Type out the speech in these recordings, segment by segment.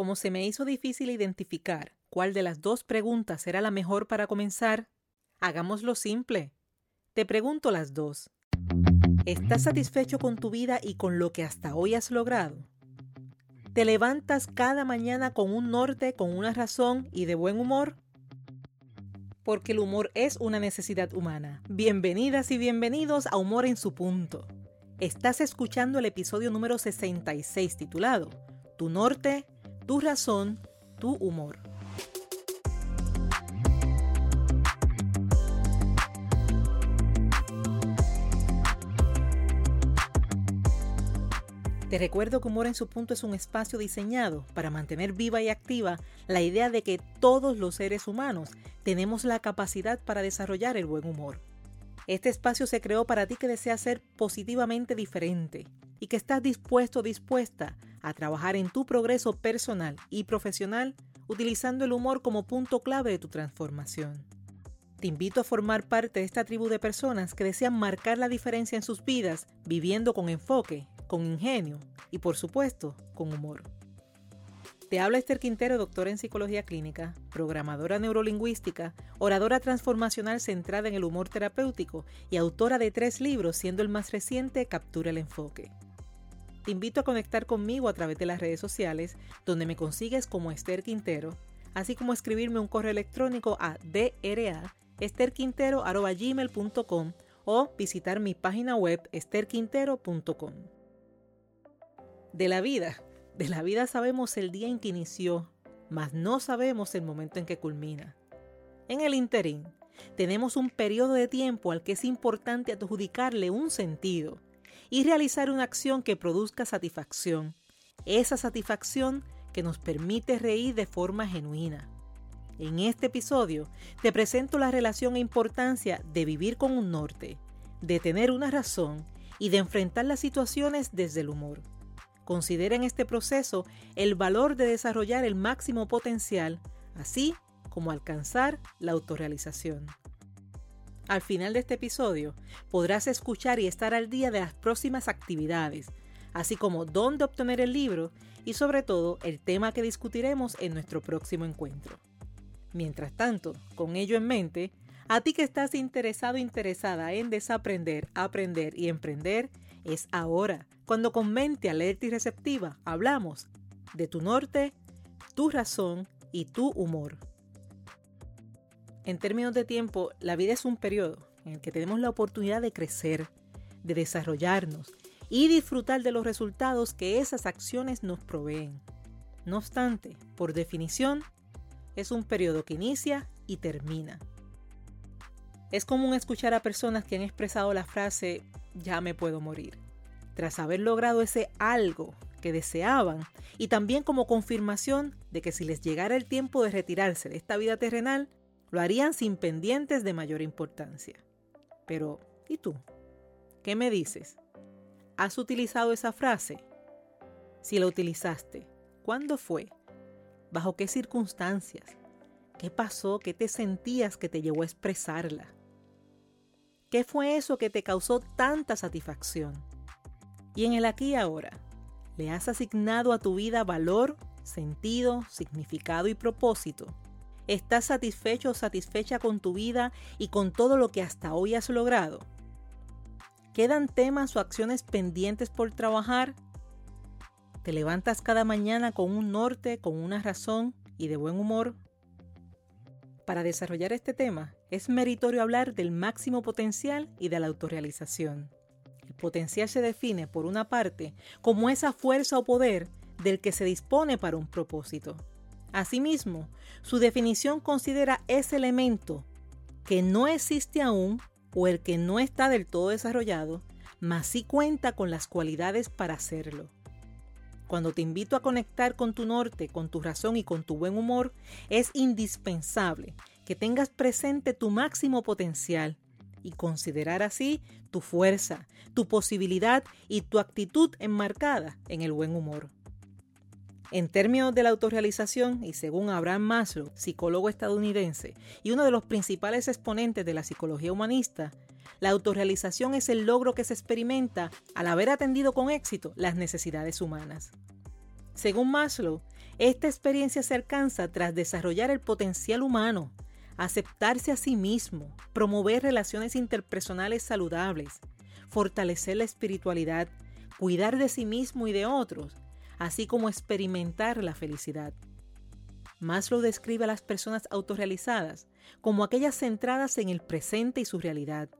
Como se me hizo difícil identificar cuál de las dos preguntas era la mejor para comenzar, hagámoslo simple. Te pregunto las dos. ¿Estás satisfecho con tu vida y con lo que hasta hoy has logrado? ¿Te levantas cada mañana con un norte, con una razón y de buen humor? Porque el humor es una necesidad humana. Bienvenidas y bienvenidos a Humor en su punto. Estás escuchando el episodio número 66 titulado Tu norte, tu razón, tu humor. Te recuerdo que Humor en su punto es un espacio diseñado para mantener viva y activa la idea de que todos los seres humanos tenemos la capacidad para desarrollar el buen humor. Este espacio se creó para ti que deseas ser positivamente diferente y que estás dispuesto o dispuesta a trabajar en tu progreso personal y profesional utilizando el humor como punto clave de tu transformación. Te invito a formar parte de esta tribu de personas que desean marcar la diferencia en sus vidas viviendo con enfoque, con ingenio y por supuesto con humor. Te habla Esther Quintero, doctora en psicología clínica, programadora neurolingüística, oradora transformacional centrada en el humor terapéutico y autora de tres libros, siendo el más reciente Captura el Enfoque. Te invito a conectar conmigo a través de las redes sociales, donde me consigues como Esther Quintero, así como escribirme un correo electrónico a dra.esterquintero.com o visitar mi página web esterquintero.com. De la vida. De la vida sabemos el día en que inició, mas no sabemos el momento en que culmina. En el interín, tenemos un periodo de tiempo al que es importante adjudicarle un sentido y realizar una acción que produzca satisfacción, esa satisfacción que nos permite reír de forma genuina. En este episodio te presento la relación e importancia de vivir con un norte, de tener una razón y de enfrentar las situaciones desde el humor. Considera en este proceso el valor de desarrollar el máximo potencial, así como alcanzar la autorrealización. Al final de este episodio podrás escuchar y estar al día de las próximas actividades, así como dónde obtener el libro y sobre todo el tema que discutiremos en nuestro próximo encuentro. Mientras tanto, con ello en mente, a ti que estás interesado interesada en desaprender, aprender y emprender, es ahora, cuando con mente alerta y receptiva hablamos de tu norte, tu razón y tu humor. En términos de tiempo, la vida es un periodo en el que tenemos la oportunidad de crecer, de desarrollarnos y disfrutar de los resultados que esas acciones nos proveen. No obstante, por definición, es un periodo que inicia y termina. Es común escuchar a personas que han expresado la frase ya me puedo morir, tras haber logrado ese algo que deseaban y también como confirmación de que si les llegara el tiempo de retirarse de esta vida terrenal, lo harían sin pendientes de mayor importancia. Pero, ¿y tú? ¿Qué me dices? ¿Has utilizado esa frase? Si la utilizaste, ¿cuándo fue? ¿Bajo qué circunstancias? ¿Qué pasó? ¿Qué te sentías que te llevó a expresarla? ¿Qué fue eso que te causó tanta satisfacción? Y en el aquí y ahora, ¿le has asignado a tu vida valor, sentido, significado y propósito? ¿Estás satisfecho o satisfecha con tu vida y con todo lo que hasta hoy has logrado? ¿Quedan temas o acciones pendientes por trabajar? ¿Te levantas cada mañana con un norte, con una razón y de buen humor? Para desarrollar este tema, es meritorio hablar del máximo potencial y de la autorrealización. El potencial se define, por una parte, como esa fuerza o poder del que se dispone para un propósito. Asimismo, su definición considera ese elemento que no existe aún o el que no está del todo desarrollado, mas sí cuenta con las cualidades para hacerlo. Cuando te invito a conectar con tu norte, con tu razón y con tu buen humor, es indispensable que tengas presente tu máximo potencial y considerar así tu fuerza, tu posibilidad y tu actitud enmarcada en el buen humor. En términos de la autorrealización, y según Abraham Maslow, psicólogo estadounidense y uno de los principales exponentes de la psicología humanista, la autorrealización es el logro que se experimenta al haber atendido con éxito las necesidades humanas. Según Maslow, Esta experiencia se alcanza tras desarrollar el potencial humano, aceptarse a sí mismo, promover relaciones interpersonales saludables, fortalecer la espiritualidad, cuidar de sí mismo y de otros, así como experimentar la felicidad. Maslow describe a las personas autorrealizadas como aquellas centradas en el presente y su realidad,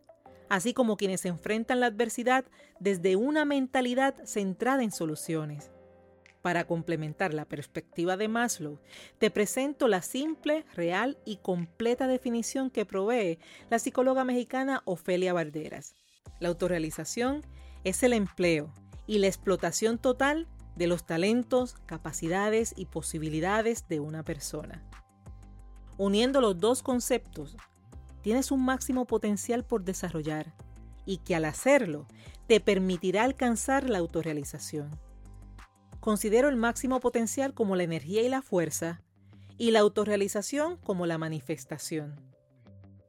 así como quienes enfrentan la adversidad desde una mentalidad centrada en soluciones. Para complementar la perspectiva de Maslow, te presento la simple, real y completa definición que provee la psicóloga mexicana Ofelia Barderas. La autorrealización es el empleo y la explotación total de los talentos, capacidades y posibilidades de una persona. Uniendo los dos conceptos, tienes un máximo potencial por desarrollar y que al hacerlo te permitirá alcanzar la autorrealización. Considero el máximo potencial como la energía y la fuerza y la autorrealización como la manifestación.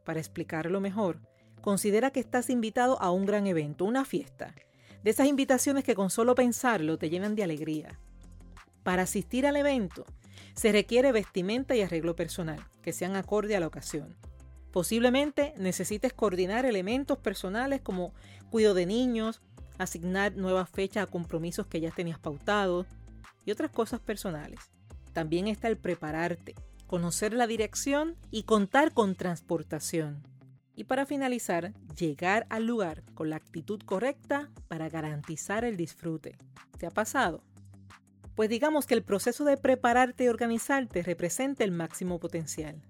Para explicarlo mejor, considera que estás invitado a un gran evento, una fiesta, de esas invitaciones que con solo pensarlo te llenan de alegría. Para asistir al evento, se requiere vestimenta y arreglo personal, que sean acorde a la ocasión. Posiblemente necesites coordinar elementos personales como cuidado de niños, asignar nuevas fechas a compromisos que ya tenías pautados y otras cosas personales. También está el prepararte, conocer la dirección y contar con transportación. Y para finalizar, llegar al lugar con la actitud correcta para garantizar el disfrute. ¿Te ha pasado? Pues digamos que el proceso de prepararte y organizarte representa el máximo potencial.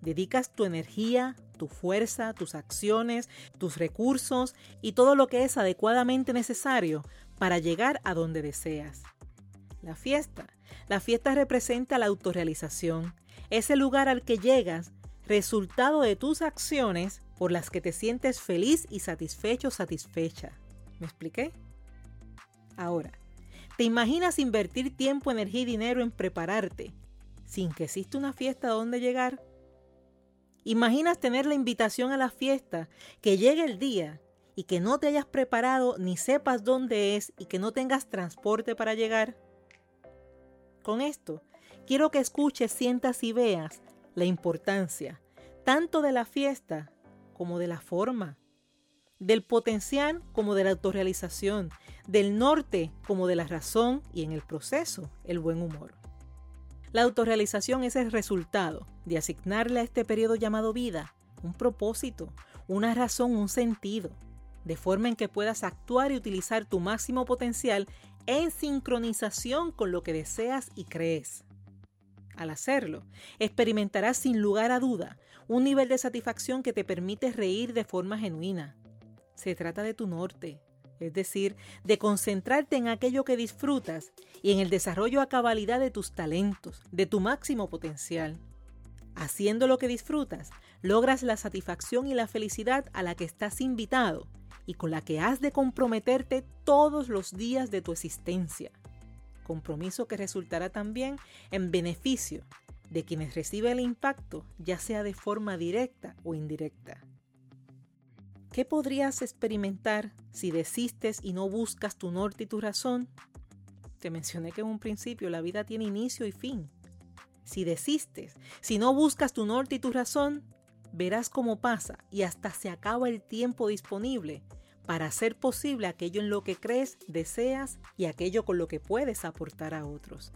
Dedicas tu energía, tu fuerza, tus acciones, tus recursos y todo lo que es adecuadamente necesario para llegar a donde deseas. La fiesta. La fiesta representa la autorrealización. Es el lugar al que llegas, resultado de tus acciones por las que te sientes feliz y satisfecho satisfecha. ¿Me expliqué? Ahora, ¿te imaginas invertir tiempo, energía y dinero en prepararte sin que exista una fiesta a donde llegar? ¿Imaginas tener la invitación a la fiesta, que llegue el día y que no te hayas preparado ni sepas dónde es y que no tengas transporte para llegar? Con esto, quiero que escuches, sientas y veas la importancia tanto de la fiesta como de la forma, del potencial como de la autorrealización, del norte como de la razón y en el proceso el buen humor. La autorrealización es el resultado de asignarle a este periodo llamado vida un propósito, una razón, un sentido, de forma en que puedas actuar y utilizar tu máximo potencial en sincronización con lo que deseas y crees. Al hacerlo, experimentarás sin lugar a duda un nivel de satisfacción que te permite reír de forma genuina. Se trata de tu norte, es decir, de concentrarte en aquello que disfrutas y en el desarrollo a cabalidad de tus talentos, de tu máximo potencial. Haciendo lo que disfrutas, logras la satisfacción y la felicidad a la que estás invitado y con la que has de comprometerte todos los días de tu existencia. Compromiso que resultará también en beneficio de quienes reciben el impacto, ya sea de forma directa o indirecta. ¿Qué podrías experimentar si desistes y no buscas tu norte y tu razón? Te mencioné que en un principio la vida tiene inicio y fin. Si desistes, si no buscas tu norte y tu razón, verás cómo pasa y hasta se acaba el tiempo disponible para hacer posible aquello en lo que crees, deseas y aquello con lo que puedes aportar a otros.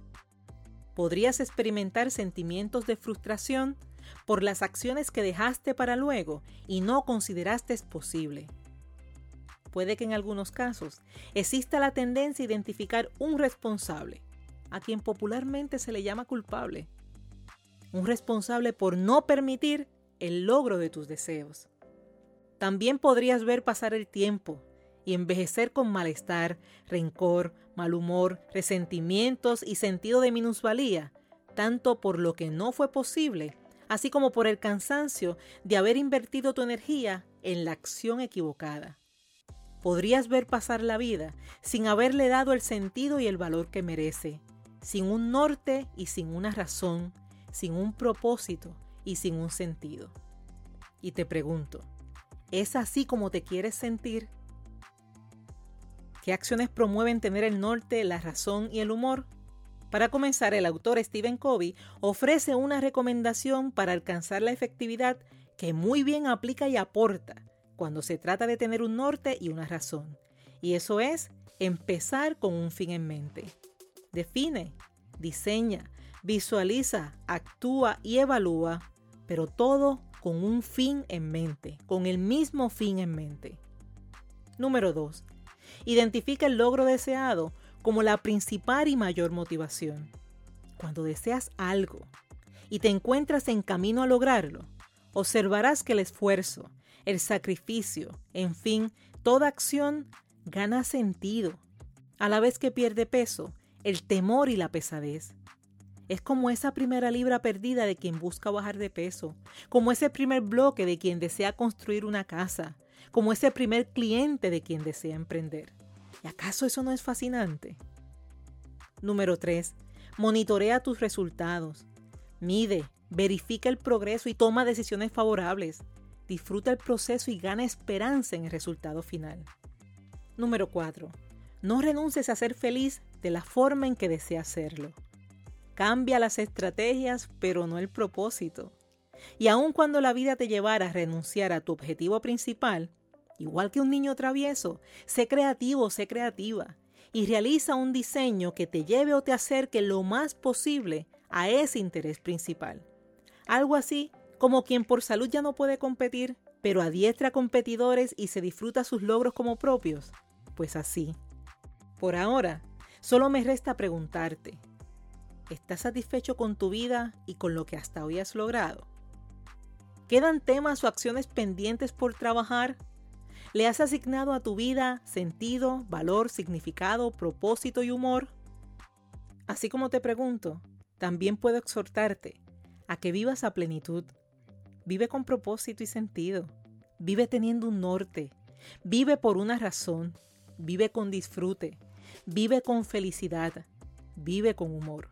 Podrías experimentar sentimientos de frustración por las acciones que dejaste para luego y no consideraste posible. Puede que en algunos casos exista la tendencia a identificar un responsable, a quien popularmente se le llama culpable. Un responsable por no permitir el logro de tus deseos. También podrías ver pasar el tiempo y envejecer con malestar, rencor, mal humor, resentimientos y sentido de minusvalía, tanto por lo que no fue posible así como por el cansancio de haber invertido tu energía en la acción equivocada. Podrías ver pasar la vida sin haberle dado el sentido y el valor que merece, sin un norte y sin una razón, sin un propósito y sin un sentido. Y te pregunto, ¿es así como te quieres sentir? ¿Qué acciones promueven tener el norte, la razón y el humor? Para comenzar, el autor Stephen Covey ofrece una recomendación para alcanzar la efectividad que muy bien aplica y aporta cuando se trata de tener un norte y una razón. Y eso es empezar con un fin en mente. Define, diseña, visualiza, actúa y evalúa, pero todo con un fin en mente, con el mismo fin en mente. Número 2. Identifica el logro deseado como la principal y mayor motivación. Cuando deseas algo y te encuentras en camino a lograrlo, observarás que el esfuerzo, el sacrificio, en fin, toda acción gana sentido, a la vez que pierde peso, el temor y la pesadez. Es como esa primera libra perdida de quien busca bajar de peso, como ese primer bloque de quien desea construir una casa, como ese primer cliente de quien desea emprender. ¿Y acaso eso no es fascinante? Número 3. Monitorea tus resultados. Mide, verifica el progreso y toma decisiones favorables. Disfruta el proceso y gana esperanza en el resultado final. Número 4. No renuncies a ser feliz de la forma en que deseas hacerlo. Cambia las estrategias, pero no el propósito. Y aun cuando la vida te llevara a renunciar a tu objetivo principal, igual que un niño travieso, sé creativo, sé creativa y realiza un diseño que te lleve o te acerque lo más posible a ese interés principal. Algo así como quien por salud ya no puede competir, pero adiestra competidores y se disfruta sus logros como propios. Pues así. Por ahora, solo me resta preguntarte, ¿estás satisfecho con tu vida y con lo que hasta hoy has logrado? ¿Quedan temas o acciones pendientes por trabajar? ¿Le has asignado a tu vida sentido, valor, significado, propósito y humor? Así como te pregunto, también puedo exhortarte a que vivas a plenitud. Vive con propósito y sentido. Vive teniendo un norte. Vive por una razón. Vive con disfrute. Vive con felicidad. Vive con humor.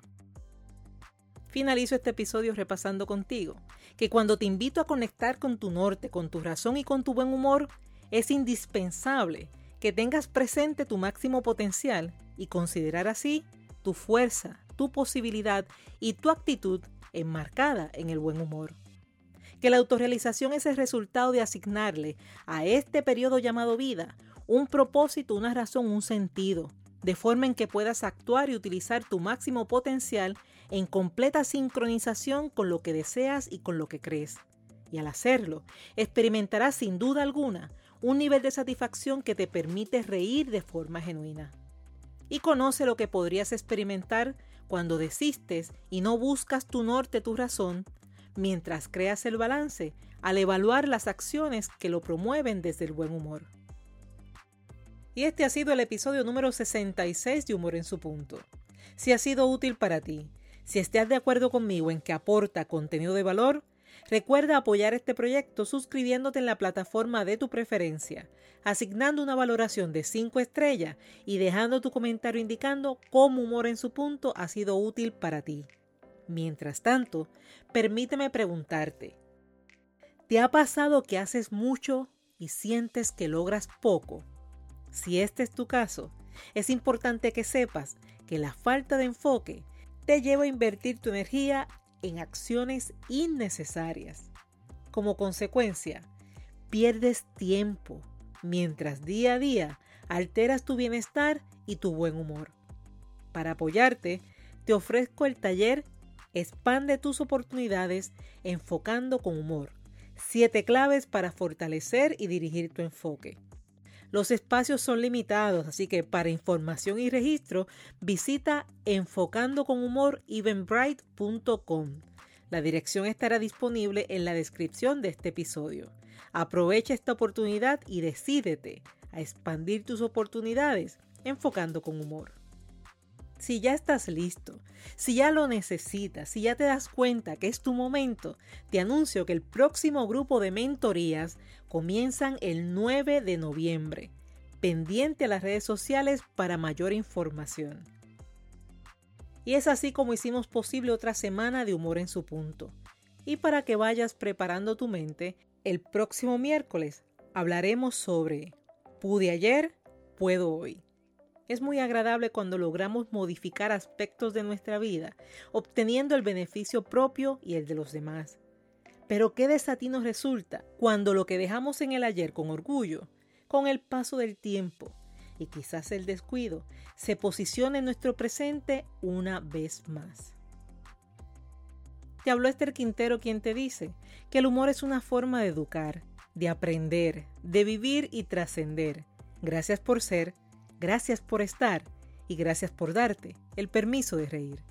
Finalizo este episodio repasando contigo que cuando te invito a conectar con tu norte, con tu razón y con tu buen humor, es indispensable que tengas presente tu máximo potencial y considerar así tu fuerza, tu posibilidad y tu actitud enmarcada en el buen humor. Que la autorrealización es el resultado de asignarle a este periodo llamado vida un propósito, una razón, un sentido, de forma en que puedas actuar y utilizar tu máximo potencial en completa sincronización con lo que deseas y con lo que crees. Y al hacerlo, experimentarás sin duda alguna un nivel de satisfacción que te permite reír de forma genuina. Y conoce lo que podrías experimentar cuando desistes y no buscas tu norte, tu razón, mientras creas el balance al evaluar las acciones que lo promueven desde el buen humor. Y este ha sido el episodio número 66 de Humor en su punto. Si ha sido útil para ti, si estás de acuerdo conmigo en que aporta contenido de valor, Recuerda apoyar este proyecto suscribiéndote en la plataforma de tu preferencia, asignando una valoración de 5 estrellas y dejando tu comentario indicando cómo humor en su punto ha sido útil para ti. Mientras tanto, permíteme preguntarte, ¿te ha pasado que haces mucho y sientes que logras poco? Si este es tu caso, es importante que sepas que la falta de enfoque te lleva a invertir tu energía en acciones innecesarias. Como consecuencia, pierdes tiempo mientras día a día alteras tu bienestar y tu buen humor. Para apoyarte, te ofrezco el taller Expande tus oportunidades enfocando con humor. Siete claves para fortalecer y dirigir tu enfoque. Los espacios son limitados, así que para información y registro visita enfocando La dirección estará disponible en la descripción de este episodio. Aprovecha esta oportunidad y decídete a expandir tus oportunidades enfocando con humor si ya estás listo, si ya lo necesitas, si ya te das cuenta que es tu momento, te anuncio que el próximo grupo de mentorías comienzan el 9 de noviembre. Pendiente a las redes sociales para mayor información. Y es así como hicimos posible otra semana de humor en su punto. Y para que vayas preparando tu mente, el próximo miércoles hablaremos sobre pude ayer, puedo hoy Es muy agradable cuando logramos modificar aspectos de nuestra vida, obteniendo el beneficio propio y el de los demás. Pero qué desatino resulta cuando lo que dejamos en el ayer con orgullo, con el paso del tiempo y quizás el descuido, se posiciona en nuestro presente una vez más. Te habló Esther Quintero quien te dice que el humor es una forma de educar, de aprender, de vivir y trascender. Gracias por ser, gracias por estar y gracias por darte el permiso de reír.